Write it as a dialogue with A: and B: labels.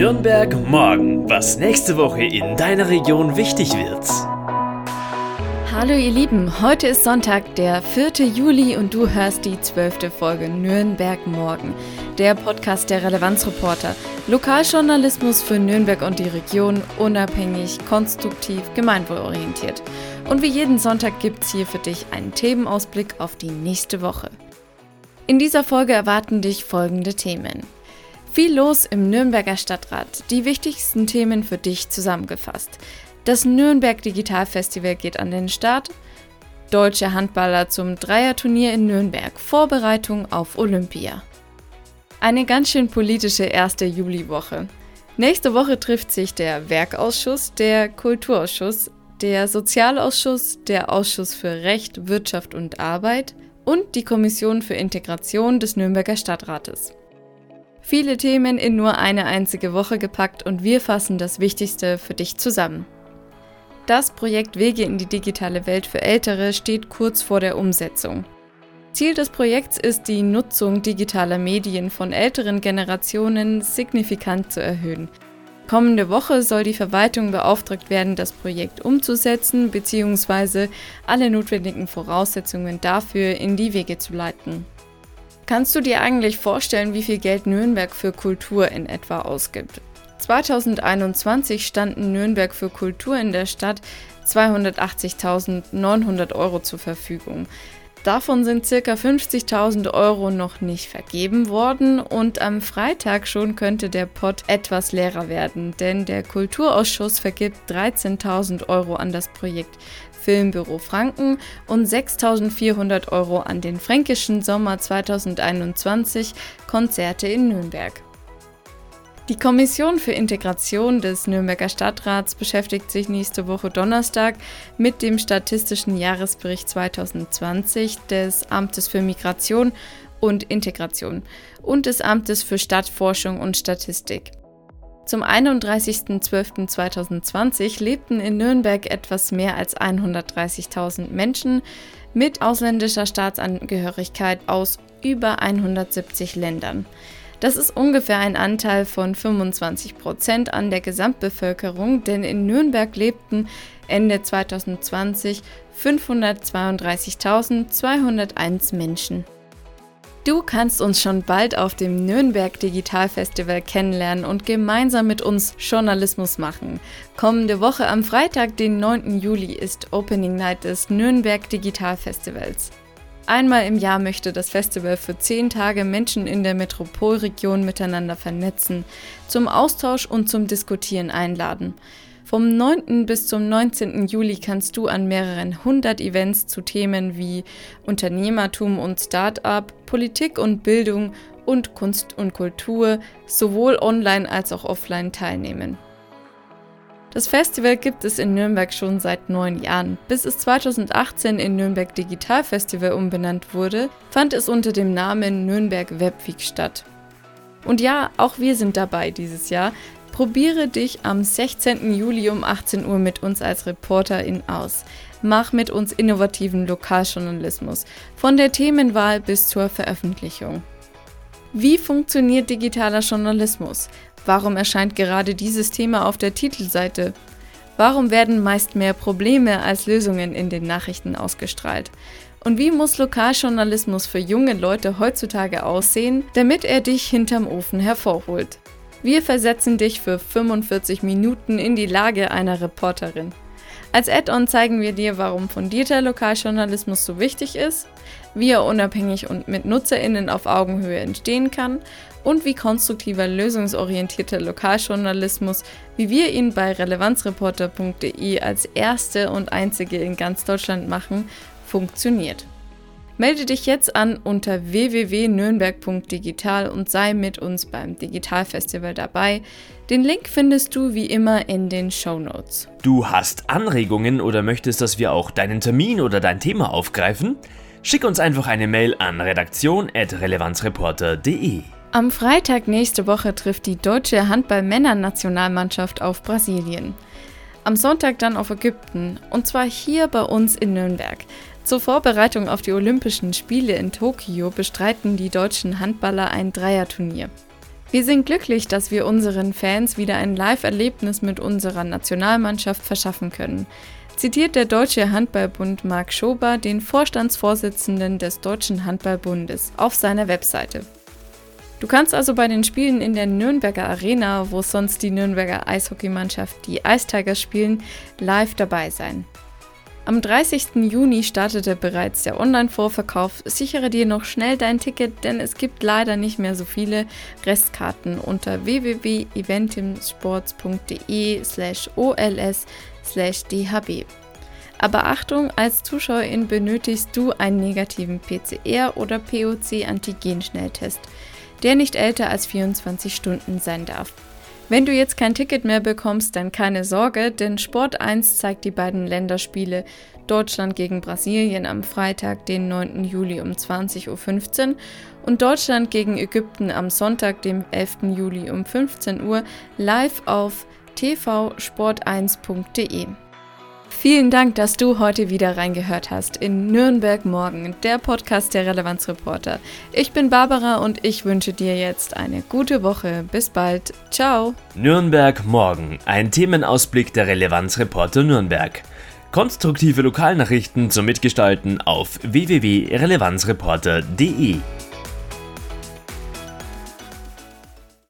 A: Nürnberg morgen, was nächste Woche in deiner Region wichtig wird.
B: Hallo ihr Lieben, heute ist Sonntag, der 4. Juli und du hörst die zwölfte Folge Nürnberg morgen, der Podcast der Relevanzreporter. Lokaljournalismus für Nürnberg und die Region, unabhängig, konstruktiv, gemeinwohlorientiert. Und wie jeden Sonntag gibt's hier für dich einen Themenausblick auf die nächste Woche. In dieser Folge erwarten dich folgende Themen. Viel los im Nürnberger Stadtrat. Die wichtigsten Themen für dich zusammengefasst. Das Nürnberg Digital Festival geht an den Start. Deutsche Handballer zum Dreierturnier in Nürnberg. Vorbereitung auf Olympia. Eine ganz schön politische erste Juliwoche. Nächste Woche trifft sich der Werkausschuss, der Kulturausschuss, der Sozialausschuss, der Ausschuss für Recht, Wirtschaft und Arbeit und die Kommission für Integration des Nürnberger Stadtrates. Viele Themen in nur eine einzige Woche gepackt und wir fassen das Wichtigste für dich zusammen. Das Projekt Wege in die digitale Welt für Ältere steht kurz vor der Umsetzung. Ziel des Projekts ist, die Nutzung digitaler Medien von älteren Generationen signifikant zu erhöhen. Kommende Woche soll die Verwaltung beauftragt werden, das Projekt umzusetzen bzw. alle notwendigen Voraussetzungen dafür in die Wege zu leiten. Kannst du dir eigentlich vorstellen, wie viel Geld Nürnberg für Kultur in etwa ausgibt? 2021 standen Nürnberg für Kultur in der Stadt 280.900 Euro zur Verfügung. Davon sind ca. 50.000 Euro noch nicht vergeben worden und am Freitag schon könnte der Pott etwas leerer werden, denn der Kulturausschuss vergibt 13.000 Euro an das Projekt Filmbüro Franken und 6.400 Euro an den Fränkischen Sommer 2021 Konzerte in Nürnberg. Die Kommission für Integration des Nürnberger Stadtrats beschäftigt sich nächste Woche Donnerstag mit dem statistischen Jahresbericht 2020 des Amtes für Migration und Integration und des Amtes für Stadtforschung und Statistik. Zum 31.12.2020 lebten in Nürnberg etwas mehr als 130.000 Menschen mit ausländischer Staatsangehörigkeit aus über 170 Ländern. Das ist ungefähr ein Anteil von 25 Prozent an der Gesamtbevölkerung, denn in Nürnberg lebten Ende 2020 532.201 Menschen. Du kannst uns schon bald auf dem Nürnberg Digital Festival kennenlernen und gemeinsam mit uns Journalismus machen. Kommende Woche am Freitag, den 9. Juli, ist Opening Night des Nürnberg Digital Festivals. Einmal im Jahr möchte das Festival für zehn Tage Menschen in der Metropolregion miteinander vernetzen, zum Austausch und zum Diskutieren einladen. Vom 9. bis zum 19. Juli kannst du an mehreren hundert Events zu Themen wie Unternehmertum und Start-up, Politik und Bildung und Kunst und Kultur sowohl online als auch offline teilnehmen. Das Festival gibt es in Nürnberg schon seit neun Jahren. Bis es 2018 in Nürnberg Digital Festival umbenannt wurde, fand es unter dem Namen Nürnberg Webweek statt. Und ja, auch wir sind dabei dieses Jahr. Probiere dich am 16. Juli um 18 Uhr mit uns als Reporterin aus. Mach mit uns innovativen Lokaljournalismus, von der Themenwahl bis zur Veröffentlichung. Wie funktioniert digitaler Journalismus? Warum erscheint gerade dieses Thema auf der Titelseite? Warum werden meist mehr Probleme als Lösungen in den Nachrichten ausgestrahlt? Und wie muss Lokaljournalismus für junge Leute heutzutage aussehen, damit er dich hinterm Ofen hervorholt? Wir versetzen dich für 45 Minuten in die Lage einer Reporterin. Als Add-on zeigen wir dir, warum fundierter Lokaljournalismus so wichtig ist, wie er unabhängig und mit Nutzerinnen auf Augenhöhe entstehen kann und wie konstruktiver, lösungsorientierter Lokaljournalismus, wie wir ihn bei relevanzreporter.de als erste und einzige in ganz Deutschland machen, funktioniert. Melde dich jetzt an unter www.nürnberg.digital und sei mit uns beim Digitalfestival dabei. Den Link findest du wie immer in den Show Notes.
A: Du hast Anregungen oder möchtest, dass wir auch deinen Termin oder dein Thema aufgreifen? Schick uns einfach eine Mail an redaktion.relevanzreporter.de.
B: Am Freitag nächste Woche trifft die deutsche Handball-Männer-Nationalmannschaft auf Brasilien. Am Sonntag dann auf Ägypten und zwar hier bei uns in Nürnberg. Zur Vorbereitung auf die Olympischen Spiele in Tokio bestreiten die deutschen Handballer ein Dreierturnier. Wir sind glücklich, dass wir unseren Fans wieder ein Live-Erlebnis mit unserer Nationalmannschaft verschaffen können zitiert der Deutsche Handballbund Marc Schober den Vorstandsvorsitzenden des Deutschen Handballbundes auf seiner Webseite. Du kannst also bei den Spielen in der Nürnberger Arena, wo sonst die Nürnberger Eishockeymannschaft die Ice Tigers spielen, live dabei sein. Am 30. Juni startete bereits der Online-Vorverkauf. Sichere dir noch schnell dein Ticket, denn es gibt leider nicht mehr so viele Restkarten unter www.eventimsports.de/ols/dhb. Aber Achtung, als Zuschauerin benötigst du einen negativen PCR- oder POC-Antigen-Schnelltest der nicht älter als 24 Stunden sein darf. Wenn du jetzt kein Ticket mehr bekommst, dann keine Sorge, denn Sport 1 zeigt die beiden Länderspiele Deutschland gegen Brasilien am Freitag, den 9. Juli um 20.15 Uhr und Deutschland gegen Ägypten am Sonntag, dem 11. Juli um 15 Uhr live auf tvsport1.de. Vielen Dank, dass du heute wieder reingehört hast in Nürnberg Morgen, der Podcast der Relevanzreporter. Ich bin Barbara und ich wünsche dir jetzt eine gute Woche. Bis bald. Ciao.
A: Nürnberg Morgen, ein Themenausblick der Relevanzreporter Nürnberg. Konstruktive Lokalnachrichten zum Mitgestalten auf www.relevanzreporter.de.